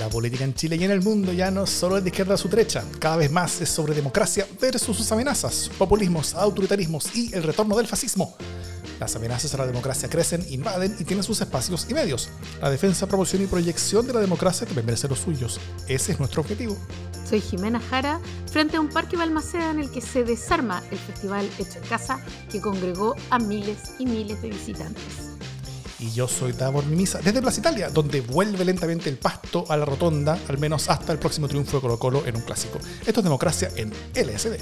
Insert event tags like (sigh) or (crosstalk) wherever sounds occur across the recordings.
La política en Chile y en el mundo ya no solo es de izquierda a su derecha, cada vez más es sobre democracia versus sus amenazas, populismos, autoritarismos y el retorno del fascismo. Las amenazas a la democracia crecen, invaden y tienen sus espacios y medios. La defensa, promoción y proyección de la democracia deben merece los suyos. Ese es nuestro objetivo. Soy Jimena Jara, frente a un parque Balmaceda en el que se desarma el festival Hecho en Casa que congregó a miles y miles de visitantes. Y yo soy Davor Mimisa, desde Plaza Italia, donde vuelve lentamente el pasto a la rotonda, al menos hasta el próximo triunfo de Colo Colo en un clásico. Esto es democracia en LSD.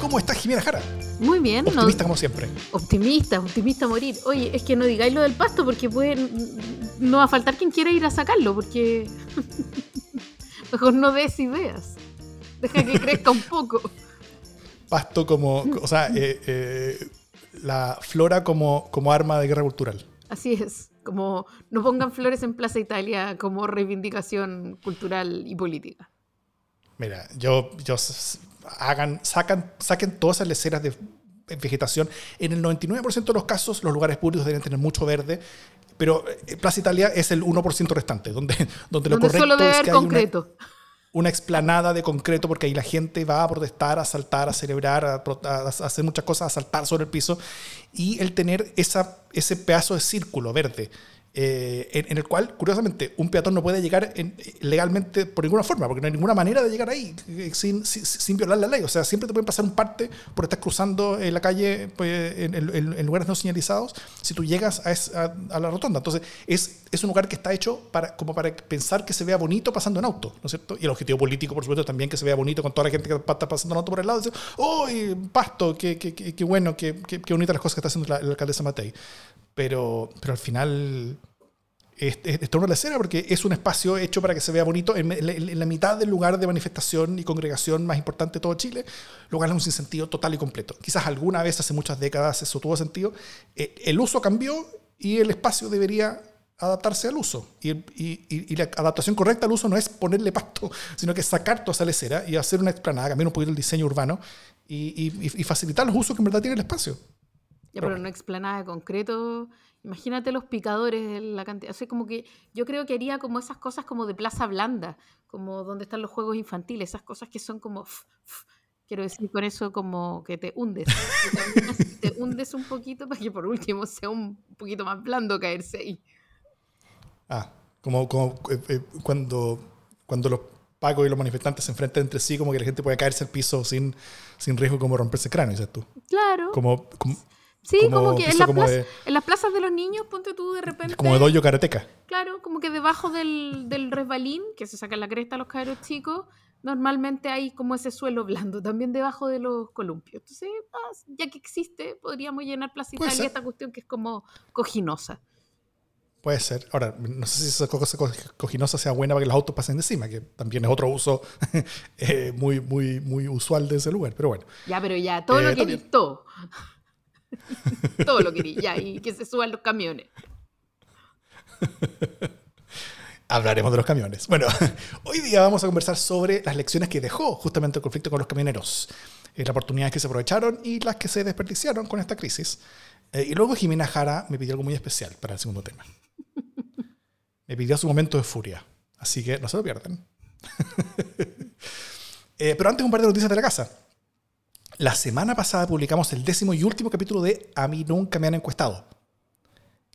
¿Cómo estás, Jimena Jara? Muy bien, Optimista como siempre. Optimista, optimista a morir. Oye, es que no digáis lo del pasto porque puede, no va a faltar quien quiera ir a sacarlo porque (laughs) mejor no des ideas. Deja que crezca un poco pasto como, o sea, eh, eh, la flora como, como arma de guerra cultural. Así es, como no pongan flores en Plaza Italia como reivindicación cultural y política. Mira, yo, yo hagan, sacan, saquen todas esas leceras de vegetación. En el 99% de los casos, los lugares públicos deben tener mucho verde, pero eh, Plaza Italia es el 1% restante, donde, donde, lo correcto solo debe es que concreto una explanada de concreto porque ahí la gente va a protestar, a saltar, a celebrar, a, hacer muchas cosas, a saltar sobre el piso. Y el tener esa, ese pedazo de círculo verde eh, en, el cual, curiosamente, un peatón no puede llegar en, legalmente por ninguna forma, porque no hay ninguna manera de llegar ahí eh, sin, sin, violar la ley. O sea, siempre te pueden pasar un parte por estar cruzando la calle pues, en, lugares no señalizados si tú llegas a, a, la rotonda. Entonces, es, es un lugar que está hecho para, como para pensar que se vea bonito pasando en auto, ¿no es cierto? Y el objetivo político, por supuesto, también que se vea bonito con toda la gente que está pasando en auto por el lado. Dice, ¡oh, pasto! ¡Qué, qué, qué, bueno! Qué, qué, qué bonitas las cosas que está haciendo la, la alcaldesa Matei! Pero, pero al final es, es, una lecera porque es un espacio hecho para que se vea bonito en, la mitad del lugar de manifestación y congregación más importante de todo Chile, lo cual es un sinsentido total y completo. Quizás alguna vez hace muchas décadas eso tuvo sentido. Eh, el uso cambió y el espacio debería adaptarse al uso. Y, y, y, la adaptación correcta al uso no es ponerle pasto, (laughs) sino que sacar toda esa lecera y hacer una explanada, cambiar un poquito el diseño urbano y, facilitar los usos que en verdad tiene el espacio. Ya, pero, no explanada de concreto Imagínate los picadores, la cantidad. O sea, como que yo creo que haría como esas cosas como de plaza blanda, como donde están los juegos infantiles, esas cosas que son como. quiero decir con eso como que te hundes. te hundes un poquito para que por último sea un poquito más blando caerse ahí. Ah, como, como eh, eh, cuando, cuando los pacos y los manifestantes se enfrentan entre sí, como que la gente puede caerse al piso sin, sin riesgo como romperse el cráneo, dices tú. Claro. Como, como Sí, como, que en, las plazas de los niños, ponte tú de repente. Como de doyo karateca. Claro, como que debajo del, del resbalín, que se saca la cresta a los cabros chicos, normalmente hay como ese suelo blando, también debajo de los columpios. Entonces, ah, ya que existe, podríamos llenar Plaza Italia esta cuestión que es como cojinosa. Puede ser. Ahora, no sé si esa cosa cojinosa sea buena para que los autos pasen encima, que también es otro uso (laughs) eh, muy, muy, muy usual de ese lugar, pero bueno. Ya, pero ya, todo lo eh, que todo. (laughs) Todo lo quería, ya, y que se suban los camiones. Hablaremos de los camiones. Bueno, (laughs) hoy día vamos a conversar sobre las lecciones que dejó justamente el conflicto con los camioneros, eh, las oportunidades que se aprovecharon y las que se desperdiciaron con esta crisis. Eh, y luego Jimena Jara me pidió algo muy especial para el segundo tema. (laughs) Me pidió su momento de furia, así que no se lo pierdan. Eh, pero antes un par de noticias de la casa. La semana pasada publicamos el décimo y último capítulo de A mí nunca me han encuestado,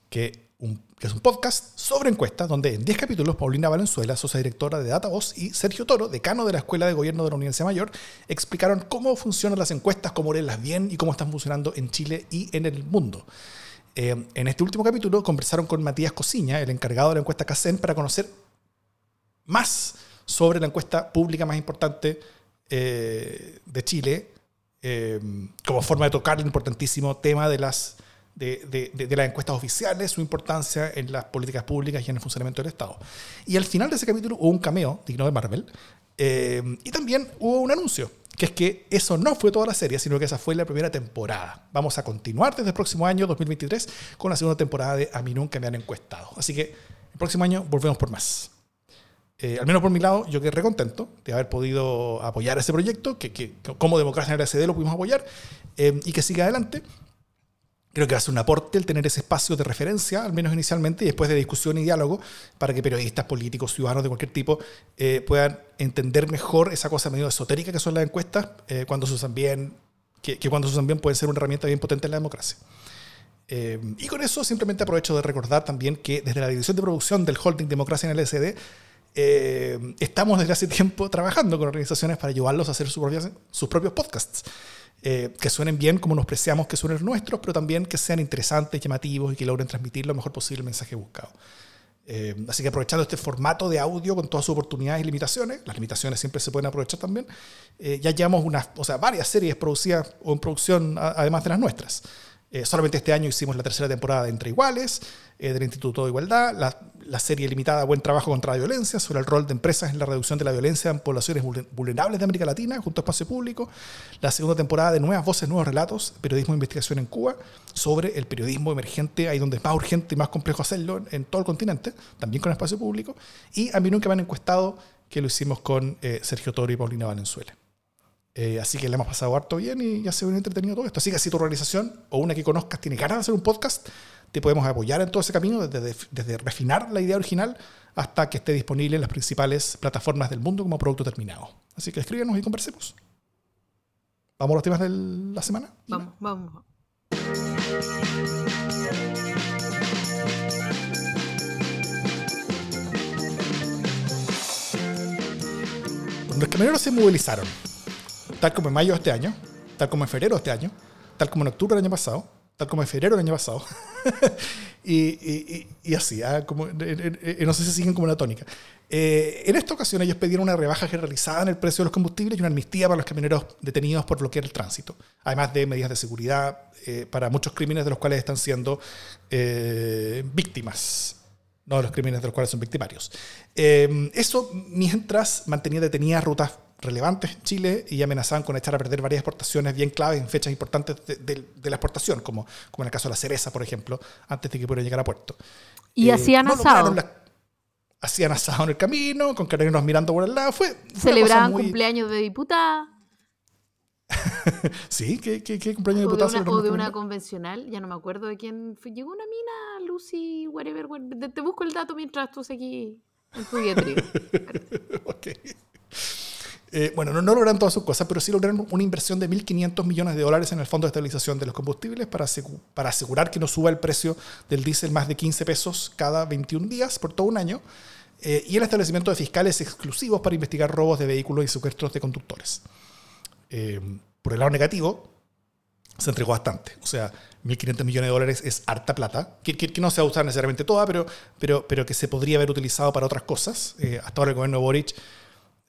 que, es un podcast sobre encuestas donde en 10 capítulos Paulina Valenzuela, socia directora de DataVoz, y Sergio Toro, decano de la Escuela de Gobierno de la Universidad Mayor, explicaron cómo funcionan las encuestas, cómo leerlas bien y cómo están funcionando en Chile y en el mundo. Eh, en este último capítulo conversaron con Matías Cosiña, el encargado de la encuesta CACEN, para conocer más sobre la encuesta pública más importante eh, de Chile, eh, como forma de tocar el importantísimo tema de las, de, de, las encuestas oficiales, su importancia en las políticas públicas y en el funcionamiento del Estado. Y al final de ese capítulo hubo un cameo digno de Marvel eh, y también hubo un anuncio, que es que eso no fue toda la serie, sino que esa fue la primera temporada. Vamos a continuar desde el próximo año, 2023, con la segunda temporada de A mí nunca me han encuestado. Así que el próximo año volvemos por más. Eh, al menos por mi lado, yo quedé recontento de haber podido apoyar ese proyecto, que, que como democracia en el SD lo pudimos apoyar, eh, y que siga adelante. Creo que va a ser un aporte el tener ese espacio de referencia, al menos inicialmente, y después de discusión y diálogo, para que periodistas, políticos, ciudadanos de cualquier tipo eh, puedan entender mejor esa cosa medio esotérica que son las encuestas, cuando se usan bien, que, cuando se usan bien pueden ser una herramienta bien potente en la democracia. Y con eso simplemente aprovecho de recordar también que desde la división de producción del Holding Democracia en el SD, estamos desde hace tiempo trabajando con organizaciones para ayudarlos a hacer sus propios podcasts. Eh, que suenen bien como nos preciamos que suenen nuestros, pero también que sean interesantes, llamativos y que logren transmitir lo mejor posible el mensaje buscado. Eh, así que aprovechando este formato de audio con todas sus oportunidades y limitaciones, las limitaciones siempre se pueden aprovechar también, eh, ya llevamos unas, o sea, varias series producidas o en producción además de las nuestras. Eh, solamente este año hicimos la tercera temporada de Entre Iguales, eh, del Instituto de Igualdad, la, serie limitada Buen Trabajo contra la Violencia, sobre el rol de empresas en la reducción de la violencia en poblaciones vulnerables de América Latina, junto a Espacio Público, la segunda temporada de Nuevas Voces, Nuevos Relatos, Periodismo e Investigación en Cuba, sobre el periodismo emergente, ahí donde es más urgente y más complejo hacerlo en todo el continente, también con Espacio Público, y a mí nunca me han encuestado que lo hicimos con eh, Sergio Toro y Paulina Valenzuela. Eh, así que le hemos pasado harto bien y ya se ve entretenido todo esto. Así que si tu organización o una que conozcas tiene ganas de hacer un podcast, te podemos apoyar en todo ese camino, desde, desde refinar la idea original hasta que esté disponible en las principales plataformas del mundo como producto terminado. Así que escríbenos y conversemos. ¿Vamos a los temas de la semana? Vamos, vamos. Los camioneros se movilizaron tal como en mayo de este año, tal como en febrero de este año, tal como en octubre del año pasado, tal como en febrero del año pasado. (laughs) y, y, así, ¿ah? como, no sé si siguen como una tónica. Eh, en esta ocasión ellos pidieron una rebaja generalizada en el precio de los combustibles y una amnistía para los camioneros detenidos por bloquear el tránsito, además de medidas de seguridad eh, para muchos crímenes de los cuales están siendo eh, víctimas no de los crímenes de los cuales son victimarios. eso mientras mantenía detenidas rutas relevantes en Chile y amenazaban con echar a perder varias exportaciones bien claves en fechas importantes de, la exportación, como, como en el caso de la cereza, por ejemplo, antes de que pudiera llegar a puerto. Y eh, hacían asado. hacían asado en el camino, con carabineros mirando por el lado. Fue, Celebraban cumpleaños de diputada. (laughs) sí, ¿qué, cumpleaños de diputada? O de una, convencional, ya no me acuerdo de quién fue. Llegó una mina, Lucy, whatever. Te, busco el dato mientras tú seguís en tu (laughs) ok. Eh, bueno, no, lograron todas sus cosas, pero sí lograron una inversión de 1.500 millones de dólares en el Fondo de Estabilización de los Combustibles para, para asegurar que no suba el precio del diésel más de 15 pesos cada 21 días por todo un año, eh, y el establecimiento de fiscales exclusivos para investigar robos de vehículos y secuestros de conductores. Eh, por el lado negativo, se entregó bastante. O sea, 1.500 millones de dólares es harta plata, que, que, no se va a usar necesariamente toda, pero, pero, pero que se podría haber utilizado para otras cosas. hasta ahora el gobierno de Boric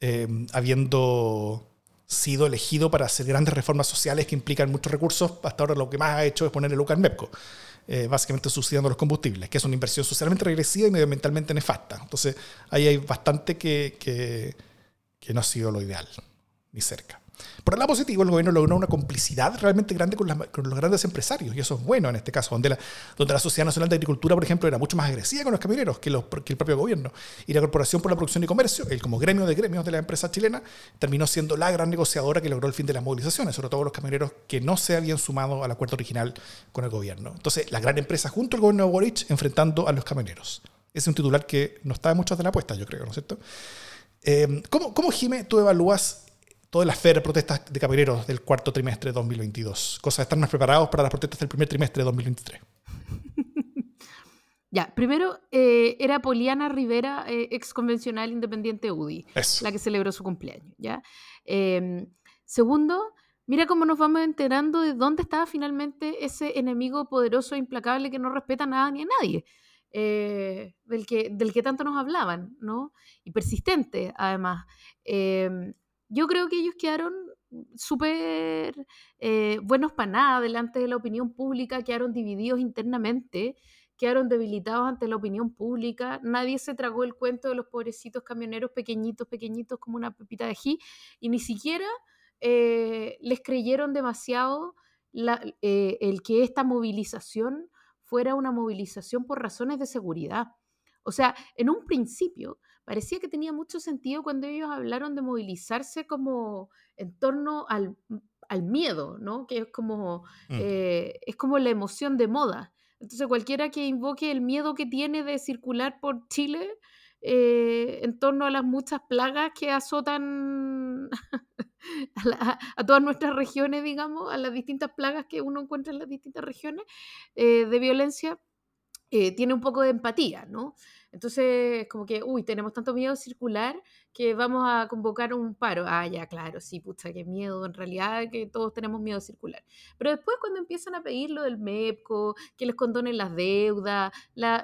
Em, habiendo sido elegido para hacer grandes reformas sociales que implican muchos recursos, hasta ahora lo que más ha hecho es poner el UCA en MEPCO, eh, básicamente subsidiando los combustibles, que es una inversión socialmente regresiva y medioambientalmente nefasta. Entonces, ahí hay bastante que, que, que no ha sido lo ideal, ni cerca. Por el lado positivo, el gobierno logró una complicidad realmente grande con, los grandes empresarios, y eso es bueno en este caso, donde la, donde Sociedad Nacional de Agricultura, por ejemplo, era mucho más agresiva con los camioneros que, el propio gobierno. Y la Corporación por la Producción y Comercio, el como gremio de gremios de la empresa chilena, terminó siendo la gran negociadora que logró el fin de las movilizaciones, sobre todo los camioneros que no se habían sumado al acuerdo original con el gobierno. Entonces, la gran empresa junto al gobierno de Boric enfrentando a los camioneros. Es un titular que no está en muchas de la apuesta, yo creo, ¿no es cierto? Eh, ¿Cómo, cómo, Jime, tú evalúas todas las FER protestas de camioneros del cuarto trimestre de 2022. Cosa de estar más preparados para las protestas del primer trimestre de 2023. Ya, primero eh, era Poliana Rivera, eh, ex convencional independiente UDI, la que celebró su cumpleaños. ¿ya? Em, segundo, mira cómo nos vamos enterando de dónde estaba finalmente ese enemigo poderoso e implacable que no respeta nada ni a nadie, eh, del, que, del que tanto nos hablaban, ¿no? Y persistente, además. Em, yo creo que ellos quedaron súper eh, buenos para nada delante de la opinión pública, quedaron divididos internamente, quedaron debilitados ante la opinión pública, nadie se tragó el cuento de los pobrecitos camioneros pequeñitos, pequeñitos como una pepita de ají, y ni siquiera eh, les creyeron demasiado eh, el que esta movilización fuera una movilización por razones de seguridad. O sea, en un principio parecía que tenía mucho sentido cuando ellos hablaron de movilizarse como en torno al, al miedo, ¿no? Que es como, Mm. eh, es como la emoción de moda. Entonces cualquiera que invoque el miedo que tiene de circular por Chile eh, en torno a las muchas plagas que azotan (laughs) a, la- a todas nuestras regiones, digamos, a las distintas plagas que uno encuentra en las distintas regiones eh, de violencia, eh, tiene un poco de empatía, ¿no? Entonces, como que, uy, tenemos tanto miedo circular que vamos a convocar un paro. Ah, ya, claro, sí, pucha, qué miedo, en realidad que todos tenemos miedo circular. Pero después cuando empiezan a pedir lo del MEPCO, que les condonen las deudas,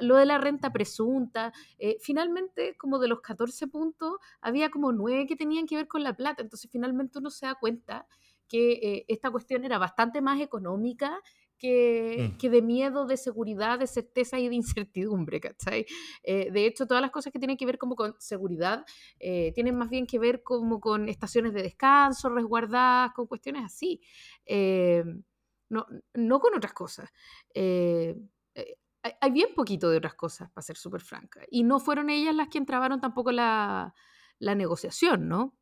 lo de la renta presunta, eh, finalmente, como de los 14 puntos, había como 9 que tenían que ver con la plata. Entonces, finalmente uno se da cuenta que eh, esta cuestión era bastante más económica que, Mm. que de miedo, de seguridad, de certeza y de incertidumbre, ¿cachai? Eh, de hecho, todas las cosas que tienen que ver como con seguridad eh, tienen más bien que ver como con estaciones de descanso resguardadas, con cuestiones así, eh, no, no con otras cosas. Eh, eh, hay, hay bien poquito de otras cosas, para ser súper franca. Y no fueron ellas las que entrabaron tampoco la, la negociación, ¿no?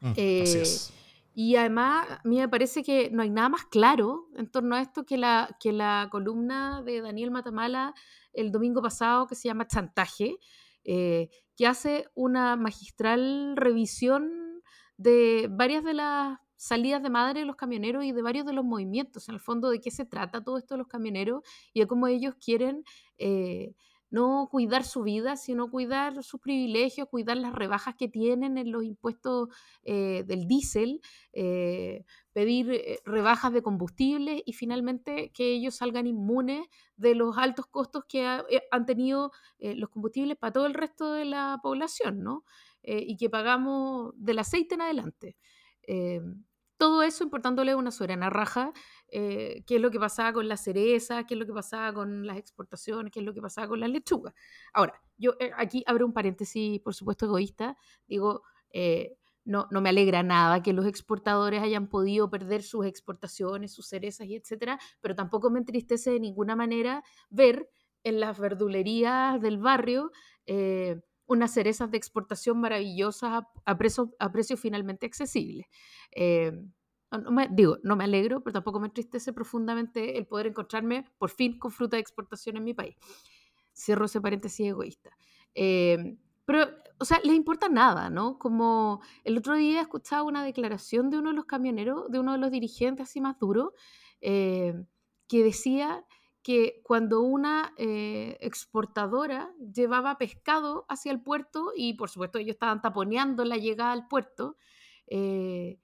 Mm, Así Eh, es. Y además, a mí me parece que no hay nada más claro en torno a esto que la, que la columna de Daniel Matamala el domingo pasado que se llama Chantaje, eh, que hace una magistral revisión de varias de las salidas de madre de los camioneros y de varios de los movimientos, en el fondo de qué se trata todo esto de los camioneros y de cómo ellos quieren eh, no cuidar su vida, sino cuidar sus privilegios, cuidar las rebajas que tienen en los impuestos eh, del diésel, eh, pedir eh, rebajas de combustible y finalmente que ellos salgan inmunes de los altos costos que eh, han tenido los combustibles para todo el resto de la población, ¿no? Y que pagamos del aceite en adelante. Todo eso importándole una soberana raja, eh, qué es lo que pasaba con las cerezas, qué es lo que pasaba con las exportaciones, qué es lo que pasaba con las lechugas. Ahora, yo eh, aquí abro un paréntesis, por supuesto, egoísta. Digo, eh, no, no me alegra nada que los exportadores hayan podido perder sus exportaciones, sus cerezas y etcétera, pero tampoco me entristece de ninguna manera ver en las verdulerías del barrio eh, unas cerezas de exportación maravillosas a, a a precios finalmente accesibles. Eh, no- me- digo, no me alegro, pero tampoco me entristece profundamente el poder encontrarme por fin con fruta de exportación en mi país. Cierro ese paréntesis egoísta. Eh, pero, o sea, les importa nada, ¿no? Como el otro día escuchaba una declaración de uno de los camioneros, de uno de los dirigentes así más duros, eh, que decía que cuando una eh, exportadora llevaba pescado hacia el puerto, y por supuesto ellos estaban taponeando la llegada al puerto, eh,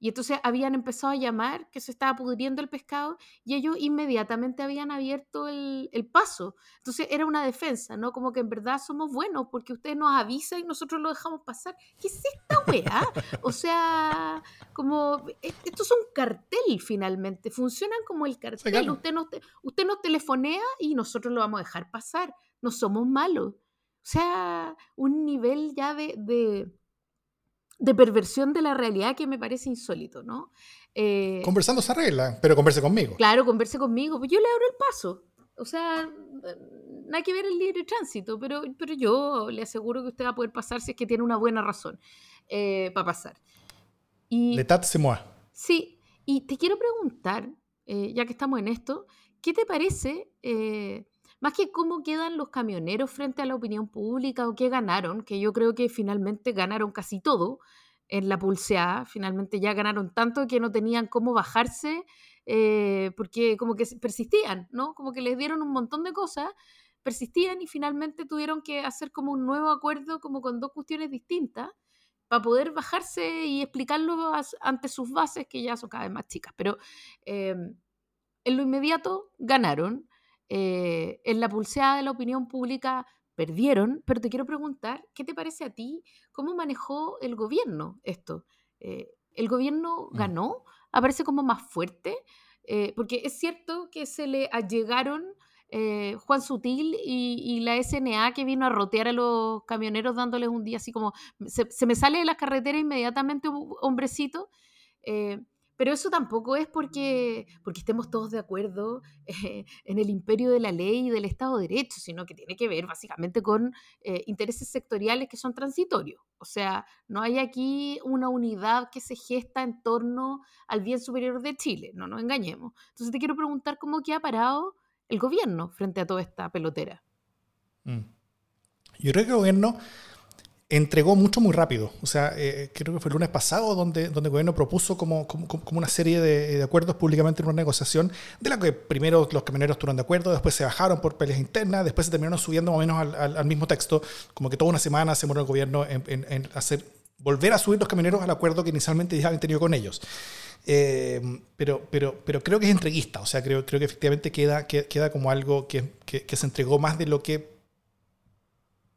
y entonces habían empezado a llamar que se estaba pudriendo el pescado y ellos inmediatamente habían abierto el, el paso. Entonces era una defensa, ¿no? Como que en verdad somos buenos porque ustedes nos avisan y nosotros lo dejamos pasar. ¿Qué es esta weá? O sea, como e- esto es un cartel finalmente, funcionan como el cartel. usted, nos te- usted nos telefonea y nosotros lo vamos a dejar pasar. No somos malos. O sea, un nivel ya de, de, de perversión de la realidad que me parece insólito, ¿no? Eh, Conversando se arregla, pero converse conmigo. Claro, converse conmigo, pues yo le abro el paso. O sea, nada que ver el libre tránsito, pero, pero yo le aseguro que usted va a poder pasar si es que tiene una buena razón eh, para pasar. Y, L'État c'est moi. Sí, y te quiero preguntar, eh, ya que estamos en esto, ¿qué te parece, más que cómo quedan los camioneros frente a la opinión pública o qué ganaron, que yo creo que finalmente ganaron casi todo en la pulseada, finalmente ya ganaron tanto que no tenían cómo bajarse, eh, porque como que persistían, ¿no? Como que les dieron un montón de cosas, persistían y finalmente tuvieron que hacer como un nuevo acuerdo, como con dos cuestiones distintas para poder bajarse y explicarlo ante sus bases, que ya son cada vez más chicas. Pero eh, en lo inmediato ganaron, eh, en la pulseada de la opinión pública perdieron, pero te quiero preguntar, ¿qué te parece a ti? ¿Cómo manejó el gobierno esto? Eh, ¿El gobierno Mm. ganó? ¿Aparece como más fuerte? Eh, porque es cierto que se le allegaron eh, Juan Sutil y, y la SNA que vino a rotear a los camioneros dándoles un día así como, se, se me sale de la carretera inmediatamente un hombrecito, eh, Pero eso tampoco es porque, porque estemos todos de acuerdo eh, en el imperio de la ley y del Estado de Derecho, sino que tiene que ver básicamente con eh, intereses sectoriales que son transitorios. O sea, no hay aquí una unidad que se gesta en torno al bien superior de Chile, no nos engañemos. Entonces te quiero preguntar cómo ha parado el gobierno frente a toda esta pelotera. Mm. Yo creo que el gobierno entregó mucho muy rápido. O sea, eh, creo que fue el lunes pasado donde, donde el gobierno propuso como, como, una serie de, acuerdos públicamente en una negociación, de la que primero los camioneros estuvieron de acuerdo, después se bajaron por peleas internas, después se terminaron subiendo más o menos al, mismo texto, como que toda una semana se moró el gobierno en, hacer volver a subir los camioneros al acuerdo que inicialmente ya habían tenido con ellos. Eh, pero, pero, pero creo que es entreguista, o sea, creo, creo que efectivamente queda, queda como algo que, que se entregó más de lo que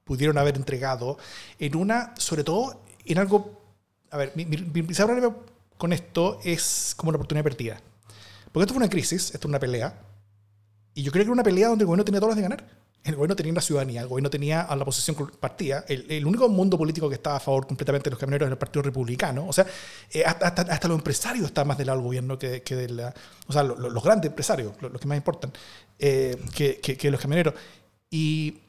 pudieron haber entregado en una, sobre todo en algo, a ver, mi, principal problema con esto es como una oportunidad perdida. Porque esto fue una crisis, esto es una pelea, y yo creo que era una pelea donde el gobierno tenía todas las de ganar. El gobierno tenía la ciudadanía, el gobierno tenía a la posición partida. El, único mundo político que estaba a favor completamente de los camioneros era el Partido Republicano. O sea, eh, hasta, hasta, los empresarios estaban más del lado del gobierno que, que de la. O sea, los grandes empresarios, los, que más importan, eh, que, que, los camioneros. Y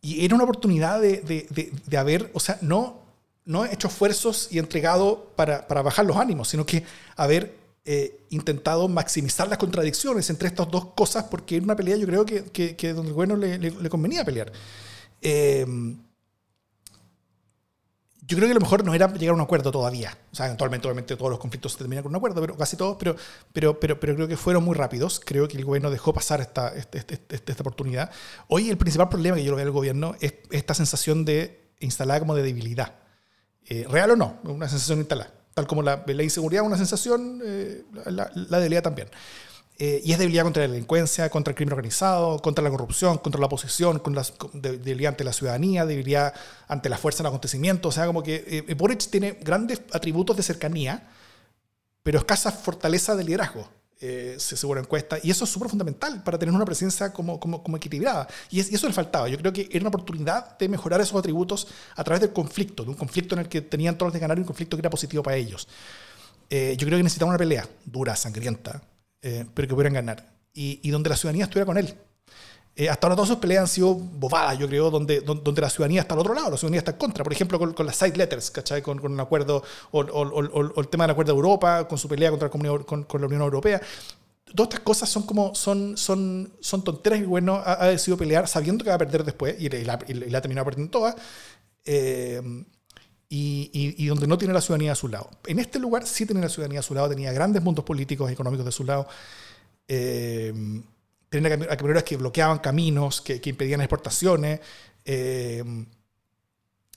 y era una oportunidad de, de, de, haber, o sea, no, no hecho esfuerzos y entregado para, para bajar los ánimos, sino que haber eh, intentado maximizar las contradicciones entre estas dos cosas, porque en una pelea yo creo que, que, que donde el bueno le, le, convenía pelear. Eh, yo creo que lo mejor no era llegar a un acuerdo todavía. O sea, eventualmente, obviamente, todos los conflictos se terminan con un acuerdo, pero casi todos, pero, pero, pero, pero creo que fueron muy rápidos. Creo que el gobierno dejó pasar esta, esta, esta, esta oportunidad. Hoy el principal problema que yo veo del gobierno es esta sensación de instalada como de debilidad. Eh, real o no, una sensación instalada. Tal como la, la inseguridad una sensación, eh, la, la debilidad también. Eh, y es debilidad contra la delincuencia, contra el crimen organizado, contra la corrupción, contra la oposición, con la, debilidad ante la ciudadanía, debilidad ante la fuerza del acontecimiento. O sea, como que eh, Boric tiene grandes atributos de cercanía, pero escasa fortaleza de liderazgo, eh, según encuesta. Y eso es súper fundamental para tener una presencia como, como, como equilibrada. Y, eso le faltaba. Yo creo que era una oportunidad de mejorar esos atributos a través del conflicto, de un conflicto en el que tenían todos de ganar y un conflicto que era positivo para ellos. yo creo que necesitaban una pelea dura, sangrienta, eh, pero que pudieran ganar. Y, y, donde la ciudadanía estuviera con él. Eh, hasta ahora todas sus peleas han sido bobadas, yo creo, donde, donde, la ciudadanía está al otro lado, la ciudadanía está en contra. Por ejemplo, con, con las side letters, ¿cachai? Con, con un acuerdo, o, o, o, el tema del acuerdo de Europa, con su pelea contra la con, con, la Unión Europea. Todas estas cosas son como, son, son, son tonteras y bueno, ha, ha, decidido pelear sabiendo que va a perder después, y, la, y la ha terminado perdiendo todas. Eh, y, y, donde no tiene la ciudadanía a su lado. En este lugar sí tenía la ciudadanía a su lado, tenía grandes mundos políticos y económicos de su lado. Eh, tenía camioneros que bloqueaban caminos, que, que impedían exportaciones. Eh,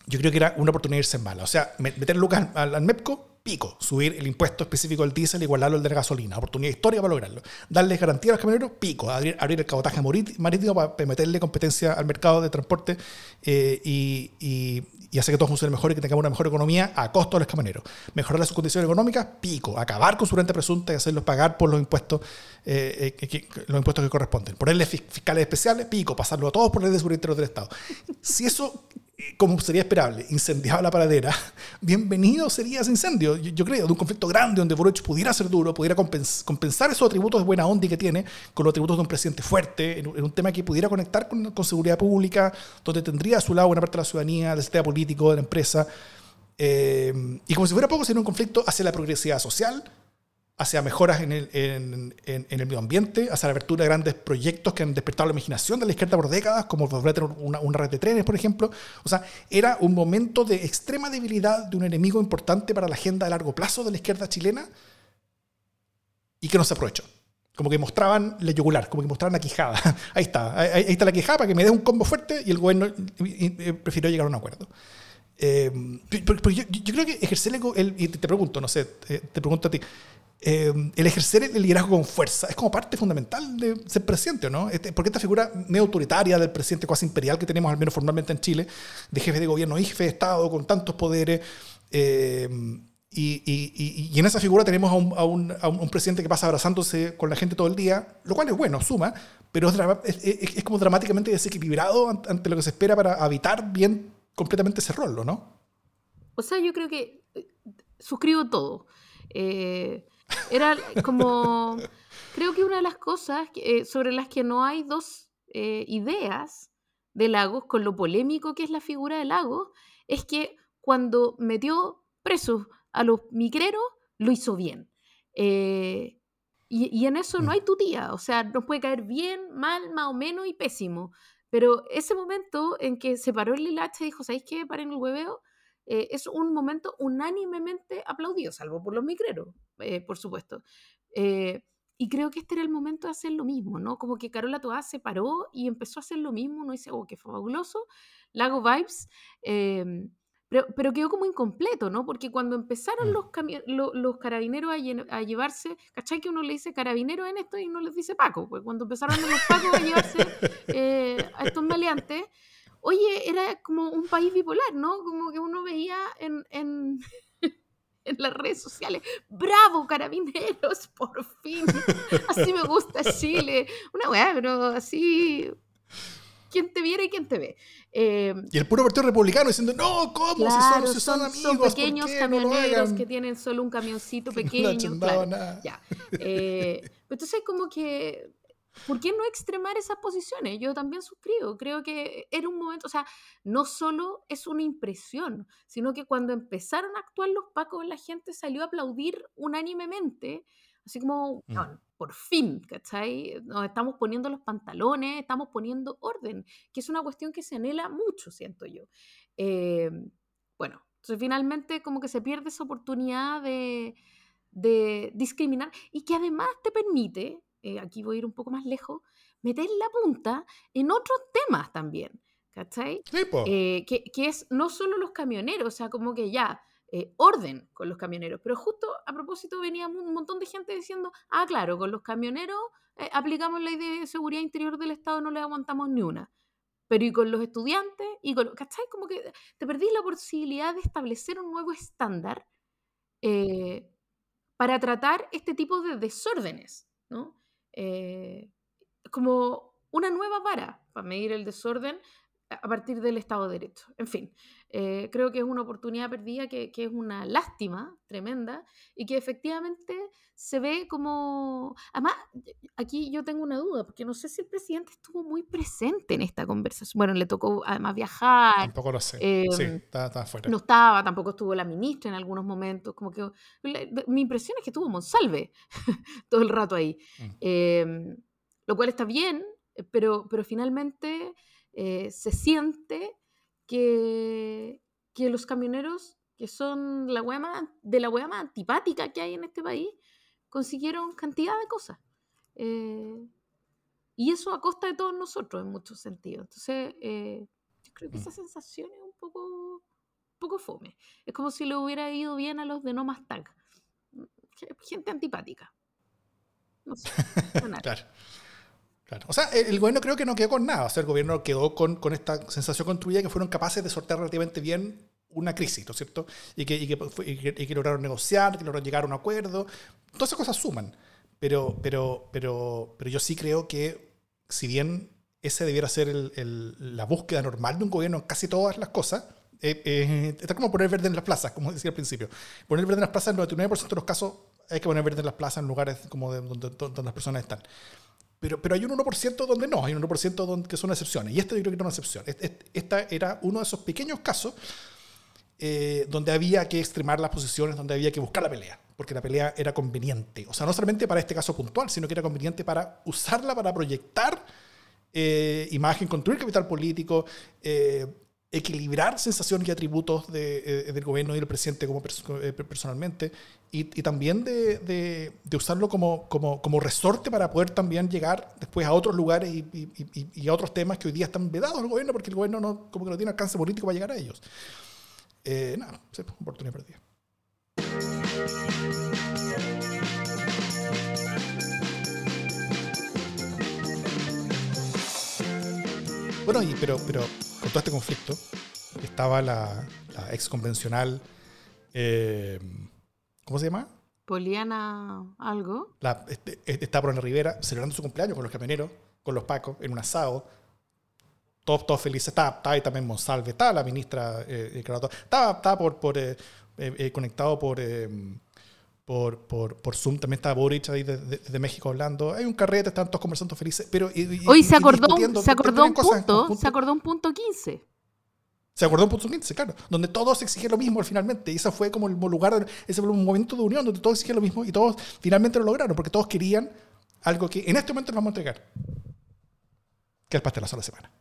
yo creo que era una oportunidad de irse en bala. O sea, meter lucas al, MEPCO pico, subir el impuesto específico del diésel, igualarlo al de la gasolina, oportunidad histórica para lograrlo. Darles garantía a los camioneros, pico, abrir, abrir el cabotaje marítimo para meterle competencia al mercado de transporte eh, y, y, y, hacer que todo funcione mejor y que tengamos una mejor economía a costo de los camioneros. Mejorar sus condiciones económicas, pico, acabar con su renta presunta y hacerlos pagar por los impuestos, eh, eh, los impuestos que corresponden. Ponerles fiscales especiales, pico, pasarlo a todos por ley de seguridad del Estado. Si eso como sería esperable, incendiaba la paradera, (laughs) bienvenido sería ese incendio, yo, creo, de un conflicto grande donde Boric pudiera ser duro, pudiera compensar esos atributos de buena onda que tiene con los atributos de un presidente fuerte, en, un tema que pudiera conectar con, con, seguridad pública, donde tendría a su lado una parte de la ciudadanía, del sistema político, de la empresa. Eh, y como si fuera poco, sería un conflicto hacia la progresividad social, hacia mejoras en el, en, el, medio ambiente, hacia la apertura de grandes proyectos que han despertado la imaginación de la izquierda por décadas, como volver a tener una, red de trenes, por ejemplo. O sea, era un momento de extrema debilidad de un enemigo importante para la agenda de largo plazo de la izquierda chilena y que no se aprovechó. Como que mostraban la yugular, como que mostraban la quijada. (laughs) Ahí está, ahí, está la quijada para que me dé un combo fuerte y el gobierno prefirió llegar a un acuerdo. Eh, pero, yo, creo que ejercer el, y te pregunto, no sé, te, te pregunto a ti, eh, el ejercer el liderazgo con fuerza es como parte fundamental de ser presidente, ¿no? Este, porque esta figura medio autoritaria del presidente cuasi imperial que tenemos, al menos formalmente en Chile, de jefe de gobierno y jefe de Estado con tantos poderes, eh, y, en esa figura tenemos a un, presidente que pasa abrazándose con la gente todo el día, lo cual es bueno, suma, pero es, es, es como dramáticamente desequilibrado ante lo que se espera para habitar bien completamente ese rol, ¿no? O sea, yo creo que eh, suscribo todo. Eh, Era como, creo que una de las cosas eh, sobre las que no hay dos eh, ideas de Lagos, con lo polémico que es la figura de Lagos, es que cuando metió presos a los migreros, lo hizo bien. Eh, y, en eso no hay tutía, o sea, nos puede caer bien, mal, más o menos y pésimo. Pero ese momento en que se paró el Lilache y dijo, ¿sabéis qué? Paren el hueveo, eh, es un momento unánimemente aplaudido, salvo por los migreros, eh, por supuesto. Eh, y creo que este era el momento de hacer lo mismo, ¿no? Como que Carola Toá se paró y empezó a hacer lo mismo, no dice, oh, qué fabuloso, Lago Vibes. Em, pero, quedó como incompleto, ¿no? Porque cuando empezaron mm. los, los carabineros a, llevarse, ¿cachai? Que uno le dice carabinero en esto y no les dice Paco, pues cuando empezaron los Pacos a llevarse (laughs) a estos maleantes, oye, era como un país bipolar, ¿no? Como que uno veía en, en, (laughs) en las redes sociales, bravo, carabineros, (laughs) por fin, así me gusta Chile, una weá, pero así quien te viera y quien te ve. Em, y el puro Partido Republicano diciendo, no, ¿cómo? si son, amigos, son pequeños camioneros que tienen solo un camioncito (laughs) pequeño. No nada. Ya. Eh, entonces, como que, ¿por qué no extremar esas posiciones? Yo también suscribo. Creo que era un momento, o sea, no solo es una impresión, sino que cuando empezaron a actuar los pacos, la gente salió a aplaudir unánimemente Así como, mm. por fin, ¿cachai? Nos estamos poniendo los pantalones, estamos poniendo orden, que es una cuestión que se anhela mucho, siento yo. Em, bueno, entonces finalmente como que se pierde esa oportunidad de, discriminar y que además te permite, eh, aquí voy a ir un poco más lejos, meter la punta en otros temas también, ¿cachai? Eh, que, que, es no solo los camioneros, o sea, como que ya, eh, orden con los camioneros. Pero justo a propósito venía un montón de gente diciendo, ah, claro, con los camioneros eh, aplicamos la idea de seguridad interior del Estado, no le aguantamos ni una. Pero y con los estudiantes, y con, ¿cachai? Como que te perdí la posibilidad de establecer un nuevo estándar eh, para tratar este tipo de desórdenes, ¿no? Como una nueva vara para medir el desorden a partir del Estado de Derecho. En fin, eh, creo que es una oportunidad perdida que, que, es una lástima tremenda y que efectivamente se ve como... Además, aquí yo tengo una duda, porque no sé si el presidente estuvo muy presente en esta conversación. Bueno, le tocó además viajar. Tampoco lo sé. sí, em, estaba, fuera. No estaba, tampoco estuvo la ministra en algunos momentos. Como que mi impresión es que estuvo Monsalve (laughs) todo el rato ahí. Mm. Em, lo cual está bien, pero, pero finalmente eh, se siente que, que los camioneros, que son la de la hueá más antipática que hay en este país, consiguieron cantidad de cosas. Eh, y eso a costa de todos nosotros en muchos sentidos. Entonces, eh, yo creo que esa mm. sensación es un poco, un poco fome. Es como si le hubiera ido bien a los de No Más Tag. Gente antipática. No sé. (laughs) claro. O sea, el, gobierno creo que no quedó con nada. O sea, el gobierno quedó con, con esta sensación construida que fueron capaces de sortear relativamente bien una crisis, ¿no es cierto? Y que, y que, y que, lograron negociar, que lograron llegar a un acuerdo. Todas esas cosas suman. Pero, pero, pero, pero yo sí creo que, si bien ese debiera ser el, la búsqueda normal de un gobierno en casi todas las cosas, eh, eh, está como poner verde en las plazas, como decía al principio. Poner verde en las plazas, en el 99% de los casos hay que poner verde en las plazas en lugares como donde, donde las personas están. Pero, pero hay un 1% donde no, hay un 1% donde, que son excepciones. Y este yo creo que era una excepción. Esta era uno de esos pequeños casos eh, donde había que extremar las posiciones, donde había que buscar la pelea, porque la pelea era conveniente. O sea, no solamente para este caso puntual, sino que era conveniente para usarla para proyectar eh, imagen, construir capital político, eh, equilibrar sensaciones y atributos de, del gobierno y del presidente como personalmente, y, también de, de, usarlo como, como, como, resorte para poder también llegar después a otros lugares y, y, a otros temas que hoy día están vedados al gobierno porque el gobierno no, como que no tiene alcance político para llegar a ellos. Eh, nada, oportunidad perdida. Bueno, y, pero, pero con todo este conflicto estaba la, la ex convencional eh, ¿Cómo se llama? Poliana algo. La, este, este, está Bruna Rivera celebrando su cumpleaños con los camioneros, con los pacos, en un asado. Todos, todos felices. Estaba, ahí también Monsalve, estaba la ministra eh estaba, estaba por, por eh, eh, conectado por, por, por, por Zoom. También está Boric ahí desde, México hablando. Hay un carrete, están todos conversando felices. Pero, Hoy se acordó, se acordó un punto, se acordó un punto 15. Se acordó un punto 15, claro, donde todos exigen lo mismo finalmente. Y ese fue como el lugar, ese fue un momento de unión donde todos exigían lo mismo y todos finalmente lo lograron, porque todos querían algo que en este momento les vamos a entregar, que es el pastelazo de la semana.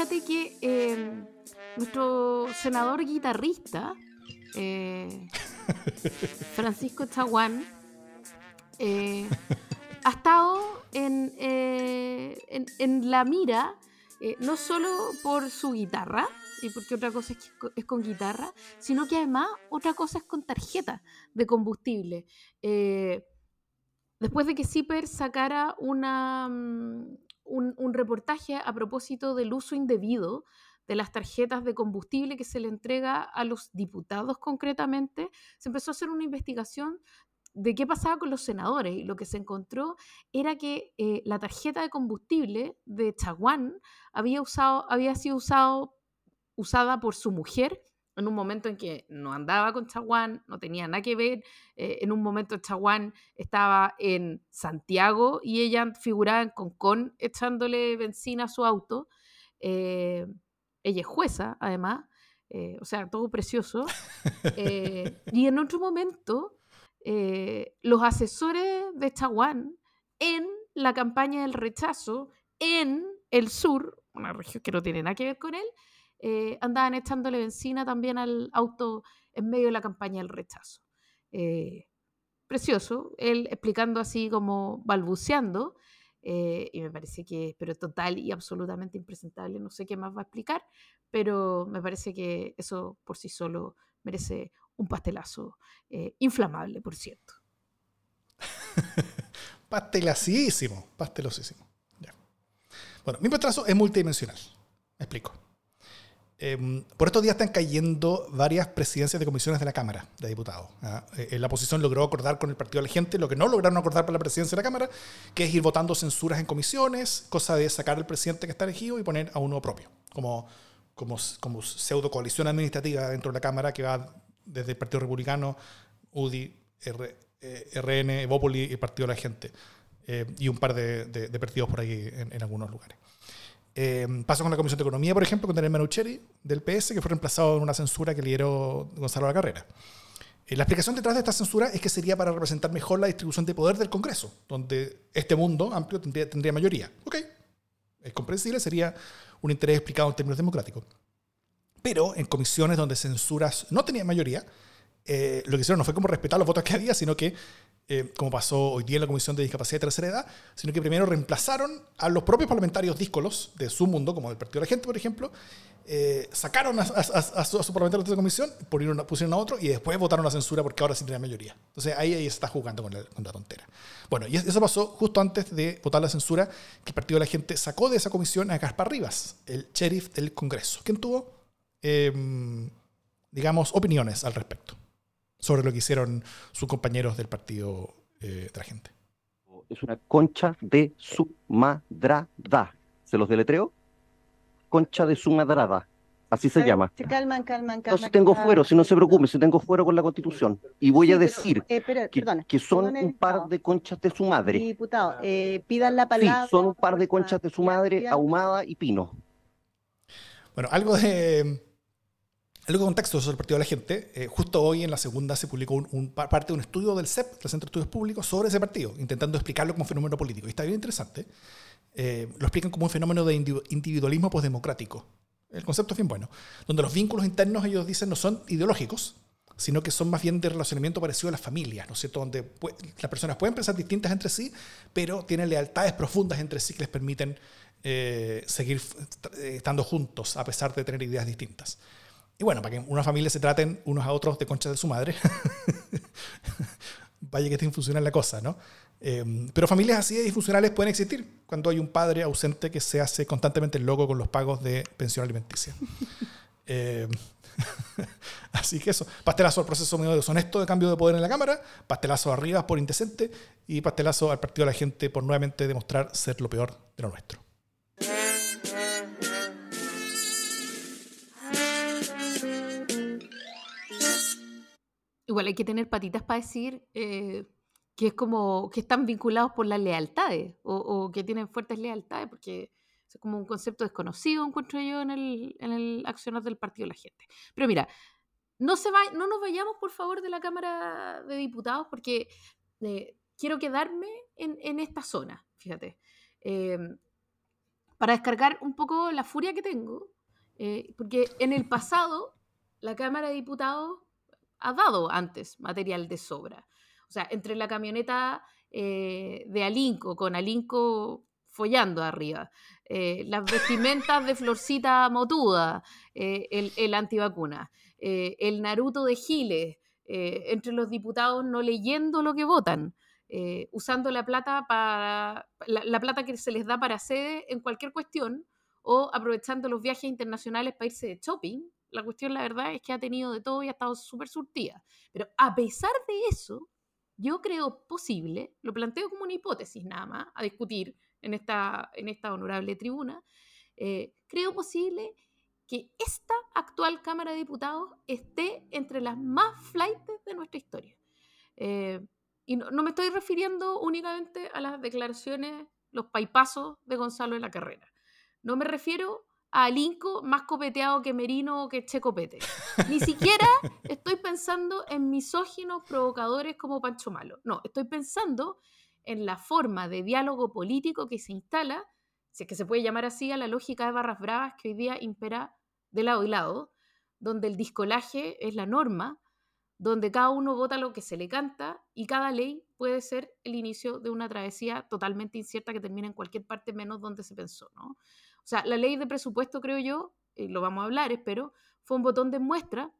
Fíjate que em, nuestro senador guitarrista, eh, (laughs) Francisco Chaguán, eh, ha estado en, eh, en, la mira no solo por su guitarra, y porque otra cosa es, con guitarra, sino que además otra cosa es con tarjeta de combustible. después de que Zipper sacara una, un, reportaje a propósito del uso indebido de las tarjetas de combustible que se le entrega a los diputados concretamente, se empezó a hacer una investigación de qué pasaba con los senadores y lo que se encontró era que eh, la tarjeta de combustible de Chaguán había, sido usada por su mujer en un momento en que no andaba con Chaguán, no tenía nada que ver, eh, en un momento Chaguán estaba en Santiago y ella figuraba en Concón echándole benzina a su auto. Eh, ella es jueza, además, eh, o sea, todo precioso. (laughs) y en otro momento, los asesores de Chaguán en la campaña del rechazo en el sur, una región que no tiene nada que ver con él, eh, andaban echándole benzina también al auto en medio de la campaña del rechazo. Eh, precioso, él explicando así como balbuceando, eh, y me parece que, pero total y absolutamente impresentable, no sé qué más va a explicar, pero me parece que eso por sí solo merece un pastelazo inflamable, por cierto. (laughs) Pastelacísimo, pastelosísimo. Bueno, mi pastelazo es multidimensional. Me explico. Em, por estos días están cayendo varias presidencias de comisiones de la Cámara de Diputados. ¿ah? Eh, la oposición logró acordar con el Partido de la Gente lo que no lograron acordar para la presidencia de la Cámara, que es ir votando censuras en comisiones, cosa de sacar al presidente que está elegido y poner a uno propio, como, como, pseudo coalición administrativa dentro de la Cámara que va desde el Partido Republicano, UDI, RN, eh, Evópoli y el Partido de la Gente, eh, y un par de, partidos por ahí en algunos lugares. Eh, pasó con la Comisión de Economía, por ejemplo, con Daniel Manucheri del PS, que fue reemplazado en una censura que lideró Gonzalo La Carrera. Eh, la explicación detrás de esta censura es que sería para representar mejor la distribución de poder del Congreso, donde este mundo amplio tendría, mayoría. Ok, es comprensible, sería un interés explicado en términos democráticos. Pero en comisiones donde censuras no tenían mayoría, eh, lo que hicieron no fue como respetar los votos que había, sino que eh, como pasó hoy día en la Comisión de Discapacidad de Tercera Edad, sino que primero reemplazaron a los propios parlamentarios díscolos de su mundo, como del Partido de la Gente, por ejemplo, eh, sacaron a, su, parlamentario de la comisión, pusieron a otro y después votaron la censura porque ahora sí tenía mayoría. Entonces ahí, ahí está jugando con la, con la, tontera. Bueno, y eso pasó justo antes de votar la censura, que el Partido de la Gente sacó de esa comisión a Gaspar Rivas, el sheriff del Congreso, quien tuvo, em, digamos, opiniones al respecto sobre lo que hicieron sus compañeros del partido eh, de la gente. Es una concha de su madrada. ¿Se los deletreo? Concha de su madrada. Así se llama. Se calman, calman, calman. No, si tengo fuero, si no se preocupe, si tengo fuero con la constitución. Y voy a decir eh, que, son un par de conchas de su madre. Diputado, eh, pidan la palabra. Sí, son un par de conchas de su madre, ahumada y pino. Bueno, algo de Luego, contexto sobre el Partido de la Gente, eh, justo hoy en la segunda se publicó un, parte de un estudio del CEP, del Centro de Estudios Públicos, sobre ese partido, intentando explicarlo como un fenómeno político. Y está bien interesante. Eh, lo explican como un fenómeno de individualismo postdemocrático. El concepto es bien bueno. Donde los vínculos internos, ellos dicen, no son ideológicos, sino que son más bien de relacionamiento parecido a las familias, ¿no es cierto? Donde las personas pueden pensar distintas entre sí, pero tienen lealtades profundas entre sí que les permiten eh, seguir estando juntos a pesar de tener ideas distintas. Y bueno, para que una familia se traten unos a otros de conchas de su madre, (laughs) vaya que esté funcional la cosa, ¿no? Eh, pero familias así de disfuncionales pueden existir cuando hay un padre ausente que se hace constantemente loco con los pagos de pensión alimenticia. (laughs) Eh, (laughs) así que eso, pastelazo al proceso medio deshonesto de cambio de poder en la Cámara, pastelazo arriba por indecente y pastelazo al partido de la gente por nuevamente demostrar ser lo peor de lo nuestro. Igual hay que tener patitas para decir eh, que es como que están vinculados por las lealtades o, que tienen fuertes lealtades, porque es como un concepto desconocido, encuentro yo, en el, en el accionar del partido de la gente. Pero mira, no, se va, no nos vayamos, por favor, de la Cámara de Diputados, porque eh, quiero quedarme en, en esta zona, fíjate. Eh, para descargar un poco la furia que tengo, eh, porque en el pasado la Cámara de Diputados ha dado antes material de sobra. O sea, entre la camioneta eh, de Alinco, con Alinco follando arriba, eh, las vestimentas de Florcita Motuda, eh, el, el antivacuna, eh, el Naruto de Giles, eh, entre los diputados no leyendo lo que votan, eh, usando la plata para la, la plata que se les da para sede en cualquier cuestión o aprovechando los viajes internacionales para irse de shopping. La cuestión, la verdad, es que ha tenido de todo y ha estado súper surtida. Pero a pesar de eso, yo creo posible, lo planteo como una hipótesis nada más, a discutir en esta, en esta honorable tribuna, eh, creo posible que esta actual Cámara de Diputados esté entre las más flightes de nuestra historia. Eh, y no, me estoy refiriendo únicamente a las declaraciones, los paipazos de Gonzalo de la Carrera. No me refiero a Alinco más copeteado que Merino o que Checopete. Ni (laughs) siquiera estoy pensando en misóginos provocadores como Pancho Malo. No, estoy pensando en la forma de diálogo político que se instala, si es que se puede llamar así, a la lógica de barras bravas que hoy día impera de lado y lado, donde el discolaje es la norma, donde cada uno vota lo que se le canta y cada ley puede ser el inicio de una travesía totalmente incierta que termina en cualquier parte menos donde se pensó, ¿no? O sea, la ley de presupuesto, creo yo, y lo vamos a hablar, espero, fue un botón de muestra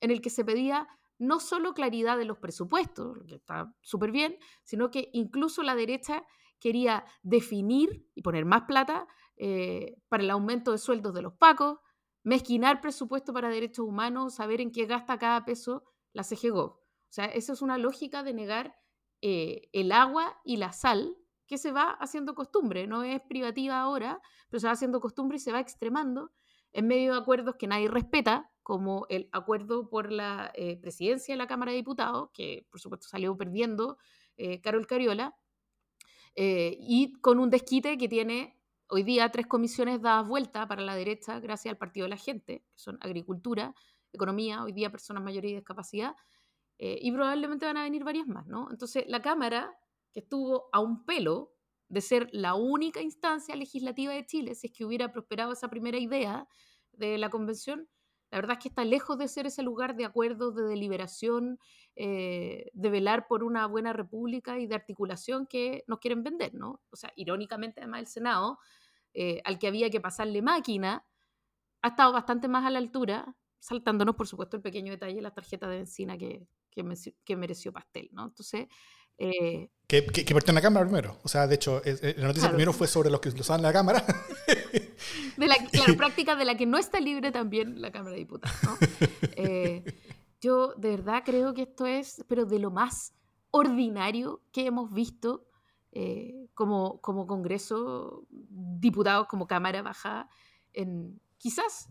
en el que se pedía no solo claridad de los presupuestos, lo que está súper bien, sino que incluso la derecha quería definir y poner más plata eh, para el aumento de sueldos de los pacos, mezquinar presupuesto para derechos humanos, saber en qué gasta cada peso la CGGO. O sea, esa es una lógica de negar eh, el agua y la sal que se va haciendo costumbre, no es privativa ahora, pero se va haciendo costumbre y se va extremando en medio de acuerdos que nadie respeta, como el acuerdo por la eh, presidencia de la Cámara de Diputados, que por supuesto salió perdiendo eh, Carol Cariola, eh, y con un desquite que tiene hoy día tres comisiones dadas vuelta para la derecha gracias al Partido de la Gente, que son Agricultura, Economía, hoy día Personas Mayores y Discapacidad, eh, y probablemente van a venir varias más, ¿no? Entonces, la Cámara, que estuvo a un pelo de ser la única instancia legislativa de Chile, si es que hubiera prosperado esa primera idea de la convención, la verdad es que está lejos de ser ese lugar de acuerdos, de deliberación, eh, de velar por una buena república y de articulación que nos quieren vender, ¿no? O sea, irónicamente, además, el Senado, eh, al que había que pasarle máquina, ha estado bastante más a la altura, saltándonos, por supuesto, el pequeño detalle de la tarjeta de benzina que, que, me- que mereció pastel, ¿no? Entonces, eh, Que, que, que partió en la cámara primero. O sea, de hecho, es- eh, la noticia Claro. primero fue sobre los que usaban la cámara. (laughs) de la claro, (laughs) práctica de la que no está libre también la Cámara de Diputados. ¿no? Eh, yo de verdad creo que esto es, pero de lo más ordinario que hemos visto eh, como, como Congreso, diputados, como Cámara Baja, en quizás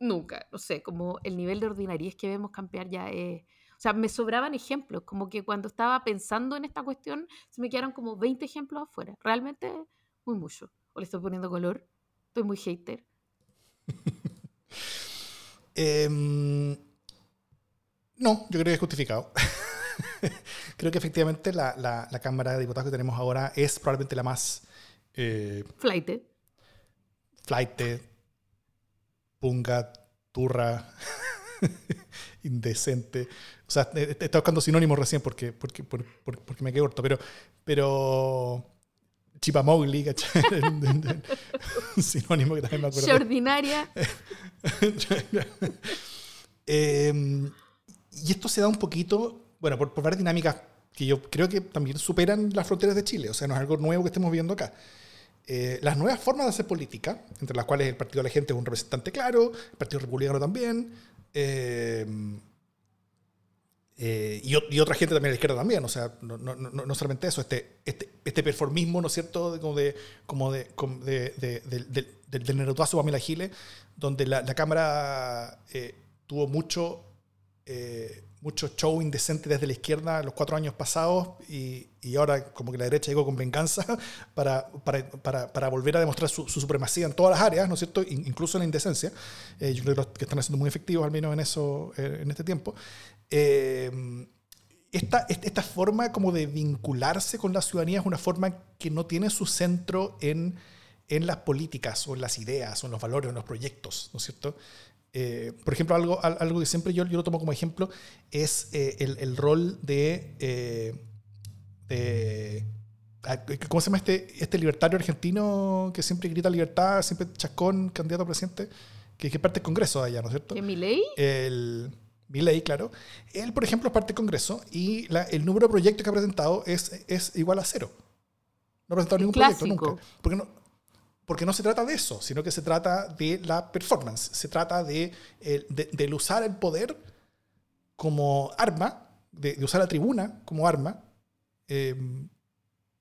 nunca, no sé, como el nivel de ordinariez que vemos campear ya es... O sea, me sobraban ejemplos, como que cuando estaba pensando en esta cuestión, se me quedaron como 20 ejemplos afuera. Realmente, muy mucho. O le estoy poniendo color, estoy muy hater. (laughs) Em, no, yo creo que es justificado. (laughs) creo que efectivamente la, la- la Cámara de Diputados que tenemos ahora es probablemente la más eh, Flight. flight, punga, turra, (laughs) indecente. O sea, eh, eh, estaba buscando sinónimos recién porque, porque, por- por- porque me quedé corto, pero, pero Chipamogli, ¿cachai? (laughs) Un sinónimo que también me acuerdo. ordinaria. (laughs) Eh, y esto se da un poquito, bueno, por, por varias dinámicas que yo creo que también superan las fronteras de Chile, o sea, no es algo nuevo que estemos viendo acá. Eh, las nuevas formas de hacer política, entre las cuales el Partido de la Gente es un representante claro, el Partido Republicano también, eh, eh, y, otra gente también de la izquierda también, o sea, no, no, no, no solamente eso, este, este, este performismo, ¿no es cierto?, de- como de, como de, como de, de- del- del, del, Nerutuazo Pamela Giles, donde la, la Cámara eh, tuvo mucho mucho show indecente desde la izquierda los cuatro años pasados y, y ahora como que la derecha llegó con venganza (laughs) para, para, para, para volver a demostrar su, su, supremacía en todas las áreas, ¿no es cierto? incluso en la indecencia. Eh, yo creo que están siendo muy efectivos, al menos en eso, eh, en este tiempo. Eh, esta, esta forma como de vincularse con la ciudadanía es una forma que no tiene su centro en, en las políticas o en las ideas o en los valores o en los proyectos, ¿no es cierto? Eh, por ejemplo, algo, algo que siempre yo, yo lo tomo como ejemplo es eh, el, el, rol de, eh, de, ¿Cómo se llama este, este libertario argentino que siempre grita libertad, siempre chascón, candidato a presidente? Que, que parte del Congreso allá, ¿no es cierto? ¿De ley? El ley, claro. Él, por ejemplo, es parte del Congreso y la, el número de proyectos que ha presentado es, es igual a cero. No ha presentado ningún clásico. proyecto nunca. Porque no, porque no se trata de eso, sino que se trata de la performance, se trata de, de, de usar el poder como arma, de, usar la tribuna como arma, eh,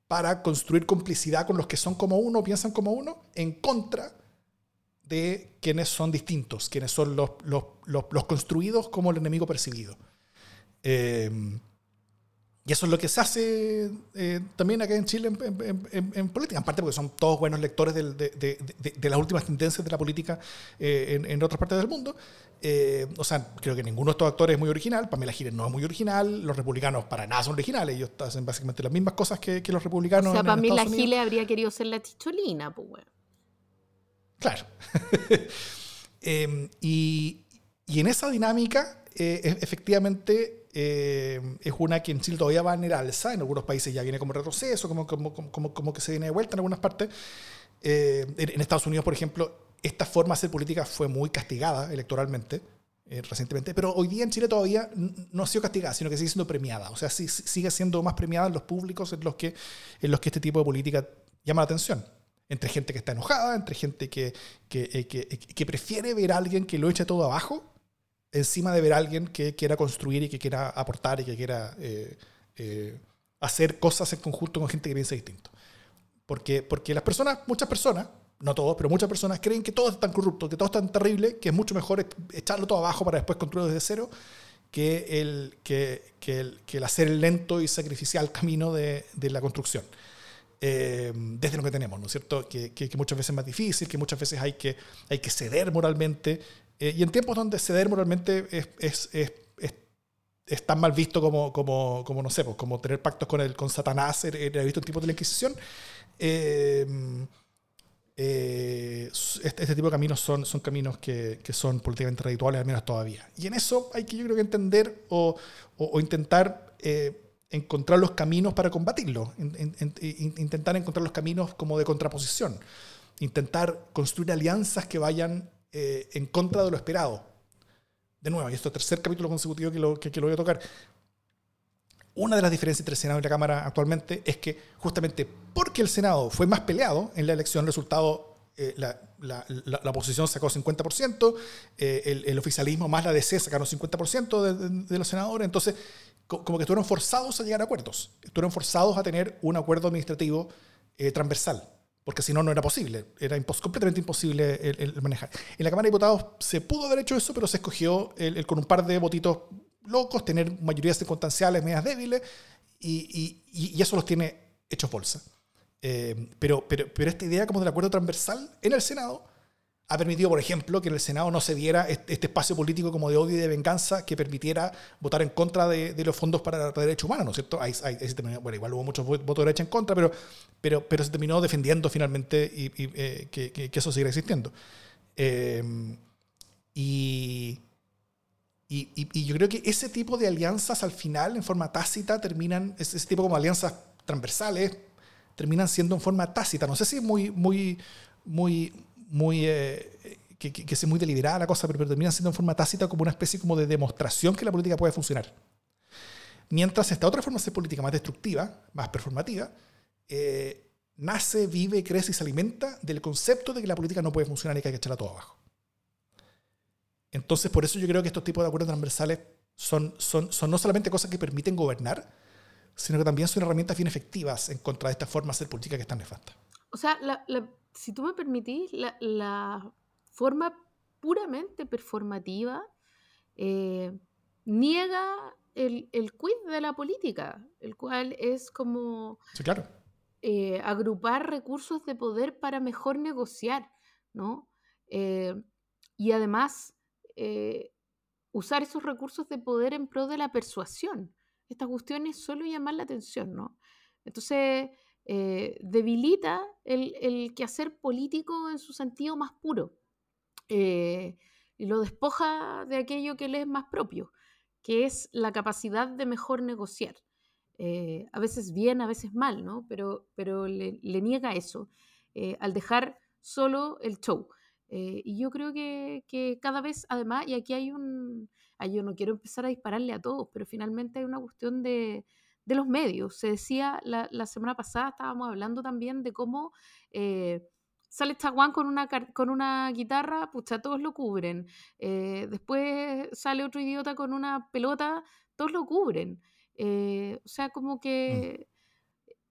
para construir complicidad con los que son como uno, piensan como uno, en contra de quienes son distintos, quienes son los, construidos como el enemigo percibido. Eh, y eso es lo que se hace eh, también acá en Chile en, en, en, en, política, en parte porque son todos buenos lectores de, de, de, de las últimas tendencias de la política eh, en, otras partes del mundo. Eh, o sea, creo que ninguno de estos actores es muy original. Pamela Giles no es muy original. Los republicanos para nada son originales. Ellos hacen básicamente las mismas cosas que, que los republicanos. O sea, Pamela Giles habría querido ser la chicholina, pues bueno. Claro. (laughs) y, y, en esa dinámica, efectivamente eh, es una que en Chile todavía va en el alza, en algunos países ya viene como retroceso, como, como, como, como que se viene de vuelta en algunas partes. Eh, en Estados Unidos, por ejemplo, esta forma de hacer política fue muy castigada electoralmente eh, recientemente, pero hoy día en Chile todavía no ha sido castigada, sino que sigue siendo premiada. O sea, sigue siendo más premiada en los públicos en los, que, en los que este tipo de política llama la atención entre gente que está enojada, entre gente que, que, que, que, prefiere ver a alguien que lo eche todo abajo encima de ver a alguien que quiera construir y que quiera aportar y que quiera eh, eh, hacer cosas en conjunto con gente que piensa distinto. Porque, porque las personas, muchas personas, no todos, pero muchas personas creen que todo es tan corrupto, que todo es tan terrible, que es mucho mejor echarlo todo abajo para después construirlo desde cero, que el, que, que el, que el hacer el lento y sacrificial camino de, de la construcción. Eh, desde lo que tenemos, ¿no es cierto? Que, que, que, muchas veces es más difícil, que muchas veces hay que, hay que ceder moralmente, eh, y en tiempos donde ceder moralmente es, es, es, es tan mal visto como, como, como, no sé, pues, como tener pactos con, el, con Satanás, era visto en tiempos de la Inquisición, eh, eh, este, este, tipo de caminos son, son caminos que, que, son políticamente rituales, al menos todavía. Y en eso hay que yo creo que entender o, o, o intentar eh, encontrar los caminos para combatirlo, in, in, in, intentar encontrar los caminos como de contraposición, intentar construir alianzas que vayan eh, en contra de lo esperado. De nuevo, y esto es tercer capítulo consecutivo que lo, que, que lo voy a tocar. Una de las diferencias entre el Senado y la Cámara actualmente es que justamente porque el Senado fue más peleado en la elección, el resultado, eh, la, la, la, la, oposición sacó 50%, eh, el, el, oficialismo más la DC sacaron 50% de, de, de, los senadores, entonces co como que estuvieron forzados a llegar a acuerdos, estuvieron forzados a tener un acuerdo administrativo eh, transversal porque si no, no era posible, era impos completamente imposible el, el, manejar. En la Cámara de Diputados se pudo haber hecho eso, pero se escogió el, el con un par de votitos locos, tener mayorías circunstanciales medias débiles, y, y, y eso los tiene hechos bolsa. Eh, pero, pero, pero esta idea como del acuerdo transversal en el Senado ha permitido, por ejemplo, que en el Senado no se diera este espacio político como de odio y de venganza que permitiera votar en contra de, los fondos para la derecha humana, ¿no es cierto? Bueno, igual hubo muchos votos de derecha en contra, pero, pero, pero se terminó defendiendo finalmente y, eh, que, eso siga existiendo. Eh, y, y, yo creo que ese tipo de alianzas al final, en forma tácita, terminan, ese, ese tipo como alianzas transversales, terminan siendo en forma tácita. No sé si es muy, muy, muy muy, eh, que, que, que, es muy deliberada la cosa, pero, pero termina siendo en forma tácita como una especie como de demostración que la política puede funcionar. Mientras esta otra forma de hacer política más destructiva, más performativa, eh, nace, vive, crece y se alimenta del concepto de que la política no puede funcionar y que hay que echarla todo abajo. Entonces, por eso yo creo que estos tipos de acuerdos transversales son, son, son no solamente cosas que permiten gobernar, sino que también son herramientas bien efectivas en contra de esta forma de hacer política que es tan nefasta. O sea, la, la si tú me permitís, la, la forma puramente performativa, eh, niega el, el quid de la política, el cual es como Sí, claro. eh, agrupar recursos de poder para mejor negociar, ¿no? Eh, y además, eh, usar esos recursos de poder en pro de la persuasión. Esta cuestión es solo llamar la atención, ¿no? Entonces, eh, debilita el, el quehacer político en su sentido más puro eh, y lo despoja de aquello que le es más propio, que es la capacidad de mejor negociar. Eh, a veces bien, a veces mal, ¿no? Pero, pero le, niega eso eh, al dejar solo el show. Y yo creo que, que cada vez, además, y aquí hay un, ay, yo no quiero empezar a dispararle a todos, pero finalmente hay una cuestión de, de los medios. Se decía la, la semana pasada, estábamos hablando también de cómo eh, sale Chaguán con una, con una guitarra, pucha, todos lo cubren. Eh, después sale otro idiota con una pelota, todos lo cubren. Eh, o sea, como Mm. que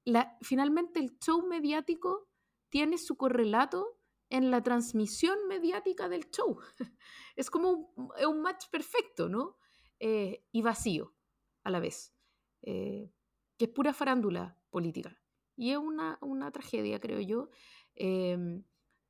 la- finalmente el show mediático tiene su correlato en la transmisión mediática del show. (laughs) es como un, un match perfecto, ¿no? Eh, y vacío a la vez, eh, que es pura farándula política. Y es una, una tragedia, creo yo. Em,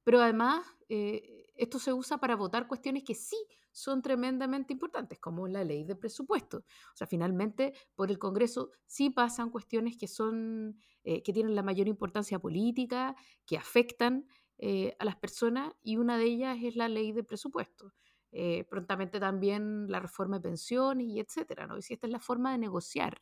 pero además, eh, esto se usa para votar cuestiones que sí son tremendamente importantes, como la ley de presupuesto. O sea, finalmente, por el Congreso sí pasan cuestiones que son, eh, que tienen la mayor importancia política, que afectan eh, a las personas, y una de ellas es la ley de presupuesto. Eh, prontamente también la reforma de pensiones y etcétera, ¿no? Y si esta es la forma de negociar,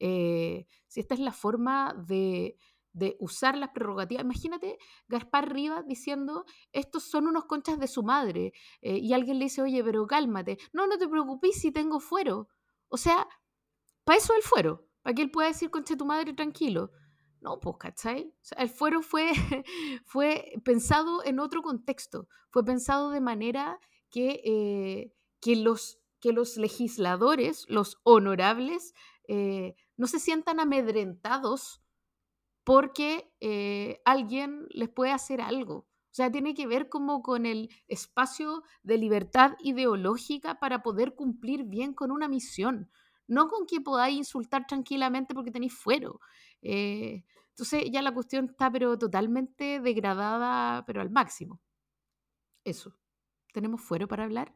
eh, si esta es la forma de, de usar las prerrogativas, imagínate Gaspar Rivas diciendo, estos son unos conchas de su madre, eh, y alguien le dice, oye, pero cálmate, no, no te preocupes si tengo fuero. O sea, para eso el fuero, para que él pueda decir concha tu madre tranquilo. No, pues, ¿cachai? O el fuero fue, (laughs) fue pensado en otro contexto, fue pensado de manera que, eh, que, los, que los legisladores, los honorables, eh, no se sientan amedrentados porque eh, alguien les puede hacer algo. O sea, tiene que ver como con el espacio de libertad ideológica para poder cumplir bien con una misión, no con que podáis insultar tranquilamente porque tenéis fuero. Eh, entonces ya la cuestión está pero totalmente degradada, pero al máximo. Eso. ¿Tenemos fuero para hablar?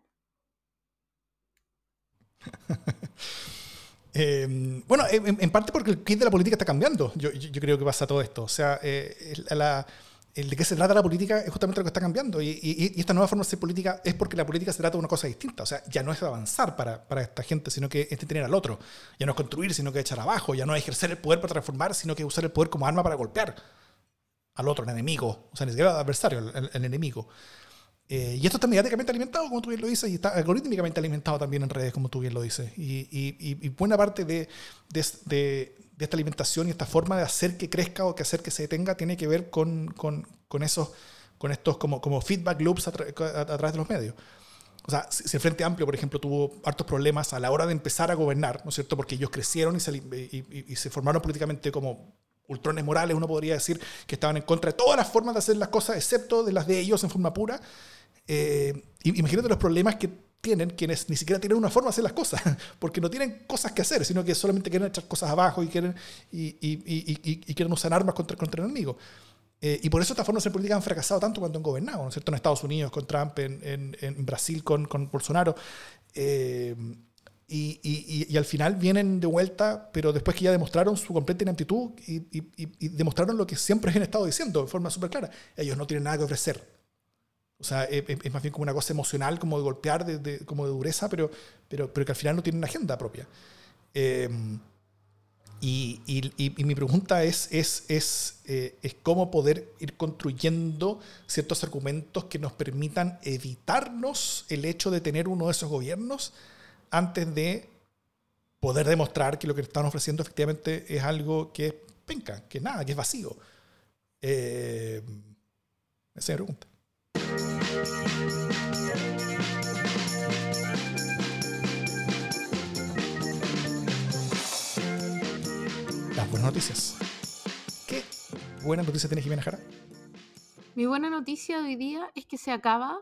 (laughs) Eh, bueno, en, en parte porque el kit de la política está cambiando. Yo, yo, yo creo que pasa todo esto. O sea, eh, la- el de qué se trata la política es justamente lo que está cambiando. Y, y- y esta nueva forma de ser política es porque la política se trata de una cosa distinta. O sea, ya no es avanzar para, para esta gente, sino que es tener al otro. Ya no es construir, sino que echar abajo. Ya no es ejercer el poder para transformar, sino que usar el poder como arma para golpear al otro, al enemigo. O sea, ni siquiera al adversario, al enemigo. Eh, y esto está mediáticamente alimentado, como tú bien lo dices, y está algorítmicamente alimentado también en redes, como tú bien lo dices. Y, y- y- buena parte de, de, de- de esta alimentación y esta forma de hacer que crezca o que hacer que se detenga tiene que ver con, con, con esos, con estos como, como feedback loops a, tra- a- a través de los medios. O sea, si el Frente Amplio, por ejemplo, tuvo hartos problemas a la hora de empezar a gobernar, ¿no es cierto? Porque ellos crecieron y se, y- y- y se formaron políticamente como ultrones morales, uno podría decir, que estaban en contra de todas las formas de hacer las cosas, excepto de las de ellos en forma pura. Eh, imagínate los problemas que tienen quienes ni siquiera tienen una forma de hacer las cosas, (laughs) porque no tienen cosas que hacer, sino que solamente quieren echar cosas abajo y quieren, y- y- y- y quieren usar armas contra, contra el enemigo. Eh, y por eso estas formas de política han fracasado tanto cuando han gobernado, ¿no es cierto? En Estados Unidos con Trump, en, en- en Brasil con, con Bolsonaro. Eh, y, y- y- al final vienen de vuelta, pero después que ya demostraron su completa ineptitud y, y- demostraron lo que siempre han estado diciendo de forma súper clara. Ellos no tienen nada que ofrecer. O sea, es, es- más bien como una cosa emocional, como de golpear, de, de- como de dureza, pero, pero, pero que al final no tienen una agenda propia. Eh, y mi pregunta es, es, es, eh, es cómo poder ir construyendo ciertos argumentos que nos permitan evitarnos el hecho de tener uno de esos gobiernos antes de poder demostrar que lo que están ofreciendo efectivamente es algo que es penca, que nada, que es vacío. Eh, esa es mi pregunta. Las buenas noticias. ¿Qué buena noticia tiene Jimena Jara? Mi buena noticia de hoy día es que se acaba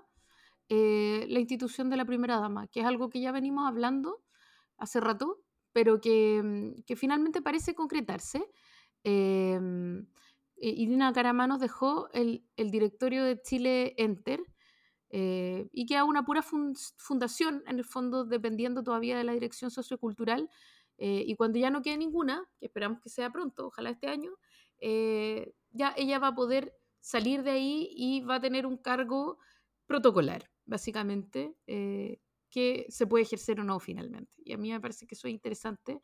eh, la institución de la primera dama, que es algo que ya venimos hablando, hace rato, pero que, mm, finalmente parece concretarse. Em, eh, Irina Caramanos dejó el, directorio de Chile Enter eh, y queda una pura fun- fundación, en el fondo, dependiendo todavía de la dirección sociocultural. eh, y cuando ya no quede ninguna, que esperamos que sea pronto, ojalá este año, eh, ya ella va a poder salir de ahí y va a tener un cargo protocolar, básicamente, eh, que se puede ejercer o no finalmente. Y a mí me parece que eso es interesante.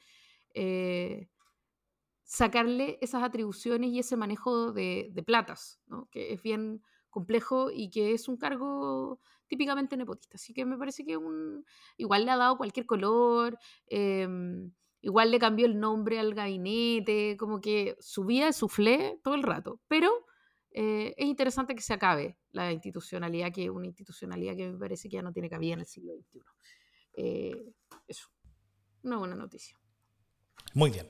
eh, sacarle esas atribuciones y ese manejo de, de platas, que es bien complejo y que es un cargo típicamente nepotista. Así que me parece que un, igual le ha dado cualquier color, em, igual le cambió el nombre al gabinete, como que subía el suflé todo el rato. Pero eh, es interesante que se acabe la institucionalidad, que es una institucionalidad que me parece que ya no tiene cabida en el siglo XXI. Eh, eso, una buena noticia. Muy bien.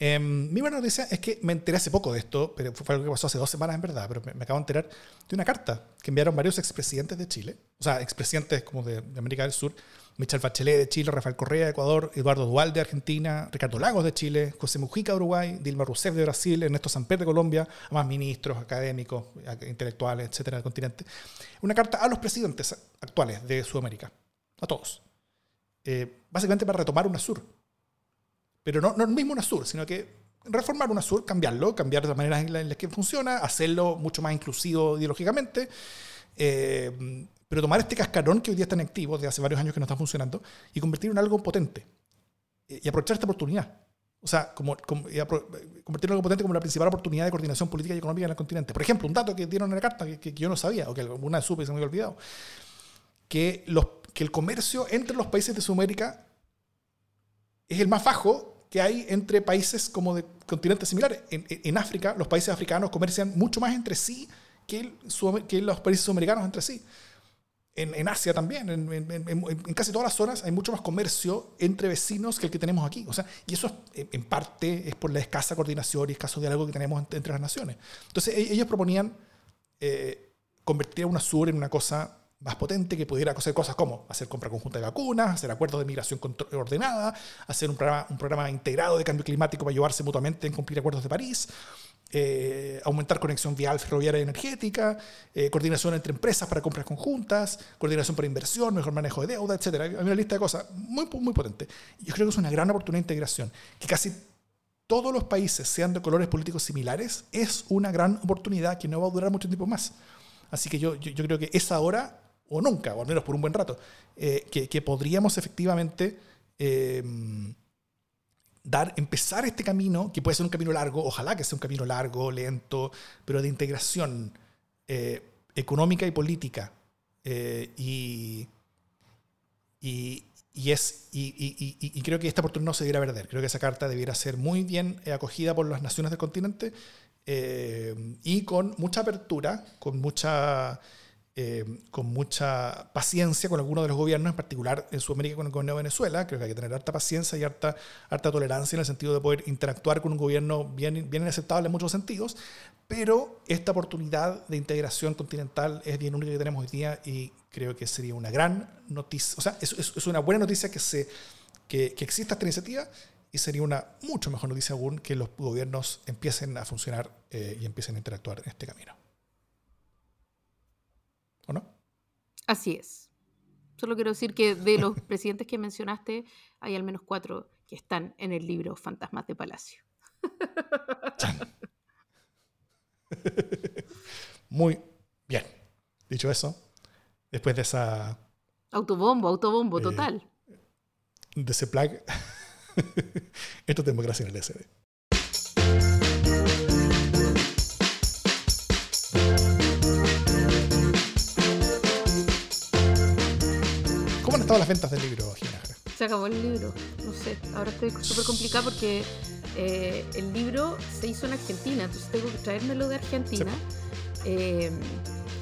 Em, mi buena noticia es que me enteré hace poco de esto, pero fue algo que pasó hace dos semanas en verdad, pero me, me acabo de enterar de una carta que enviaron varios expresidentes de Chile, o sea, expresidentes como de, de América del Sur, Michel Bachelet de Chile, Rafael Correa de Ecuador, Eduardo Dual de Argentina, Ricardo Lagos de Chile, José Mujica de Uruguay, Dilma Rousseff de Brasil, Ernesto Samper de Colombia, más ministros, académicos, ac- intelectuales, etcétera, del continente. Una carta a los presidentes actuales de Sudamérica, a todos. Eh, básicamente para retomar UNASUR, pero no, no el mismo UNASUR, sino que reformar UNASUR, cambiarlo, cambiar las maneras en las que funciona, hacerlo mucho más inclusivo ideológicamente, eh, pero tomar este cascarón que hoy día está en activo, de hace varios años que no está funcionando, y convertirlo en algo potente. Eh, y aprovechar esta oportunidad. O sea, como, como- convertirlo en algo potente como la principal oportunidad de coordinación política y económica en el continente. Por ejemplo, un dato que dieron en la carta que, que yo no sabía, o que alguna supe y se me había olvidado, que, los, que el comercio entre los países de Sudamérica es el más bajo que hay entre países como de continentes similares. En, en- África, los países africanos comercian mucho más entre sí que, el que los países sudamericanos entre sí. En, en Asia también, en, en- en- casi todas las zonas hay mucho más comercio entre vecinos que el que tenemos aquí. O sea, y eso es, en- en parte es por la escasa coordinación y escaso diálogo que tenemos entre, las naciones. Entonces e- ellos proponían eh, convertir a UNASUR en una cosa más potente que pudiera hacer cosas como hacer compra conjunta de vacunas, hacer acuerdos de migración ordenada, hacer un programa, un programa integrado de cambio climático para ayudarse mutuamente en cumplir acuerdos de París, eh, aumentar conexión vial, ferroviaria y energética, eh, coordinación entre empresas para compras conjuntas, coordinación para inversión, mejor manejo de deuda, etc. Hay una lista de cosas muy, muy potente. Yo creo que es una gran oportunidad de integración, que casi todos los países sean de colores políticos similares, es una gran oportunidad que no va a durar mucho tiempo más. Así que yo, yo, creo que es ahora o nunca, o al menos por un buen rato, eh, que, que podríamos efectivamente dar, empezar este camino, que puede ser un camino largo, ojalá que sea un camino largo, lento, pero de integración eh, económica y política. eh, y, y, y es, y, y- creo que esta oportunidad no se debiera perder. Creo que esa carta debiera ser muy bien eh, acogida por las naciones del continente eh, y con mucha apertura, con mucha, eh, con mucha paciencia con algunos de los gobiernos, en particular en Sudamérica con el gobierno de Venezuela. Creo que hay que tener harta paciencia y harta, harta tolerancia en el sentido de poder interactuar con un gobierno bien, bien aceptable en muchos sentidos, pero esta oportunidad de integración continental es bien única que tenemos hoy día y creo que sería una gran noticia, o sea, es, es- es una buena noticia que, se, que, que exista esta iniciativa y sería una mucho mejor noticia aún que los gobiernos empiecen a funcionar eh, y empiecen a interactuar en este camino. ¿O no? Así es. Solo quiero decir que de los (laughs) presidentes que mencionaste, hay al menos cuatro que están en el libro Fantasmas de Palacio. (laughs) Muy bien. Dicho eso, después de esa Autobombo, autobombo, Eh, total. de ese plug, (laughs) esto es democracia en el SD. ¿Cómo han estado las ventas del libro, Jimena? Se acabó el libro. No sé, ahora estoy súper complicada porque eh, el libro se hizo en Argentina, entonces tengo que traérmelo de Argentina. Eh,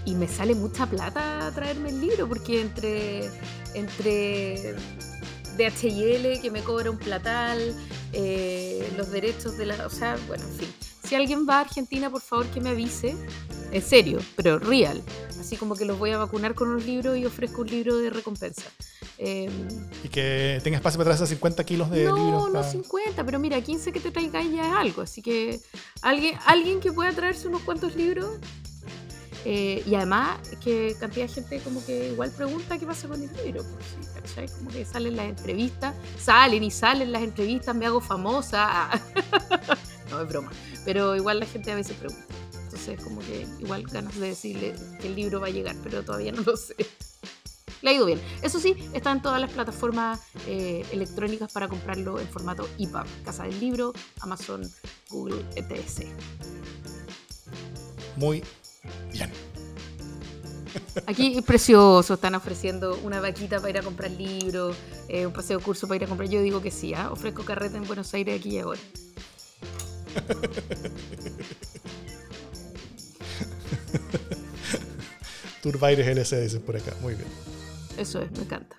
y me sale mucha plata traerme el libro porque entre, entre DHL que me cobra un platal, eh, los derechos de la... O sea, bueno, en fin. Si alguien va a Argentina, por favor que me avise en serio, pero real. Así como que los voy a vacunar con unos libros y ofrezco un libro de recompensa. Eh, Y que tenga espacio para traerse 50 kilos de no, libros. no para- 50, pero mira, 15 que te traigáis ya es algo. Así que alguien, alguien que pueda traerse unos cuantos libros. eh, y además que cantidad de gente como que igual pregunta qué pasa con el libro. pues, ¿cachai? Como que salen las entrevistas, salen y salen las entrevistas, me hago famosa. (laughs) no, es broma. Pero igual la gente a veces pregunta. Entonces como que igual ganas de decirle que el libro va a llegar, pero todavía no lo sé. Le ha ido bien. Eso sí, está en todas las plataformas eh, electrónicas para comprarlo en formato EPUB. Casa del Libro, Amazon, Google, ETS. Muy bien. Aquí es precioso, están ofreciendo una vaquita para ir a comprar libros, eh, un paseo curso para ir a comprar. Yo digo que sí, ¿ah? ofrezco carreta en Buenos Aires aquí y ahora. Turbaires LC dicen por acá. Muy bien. Eso es, me encanta.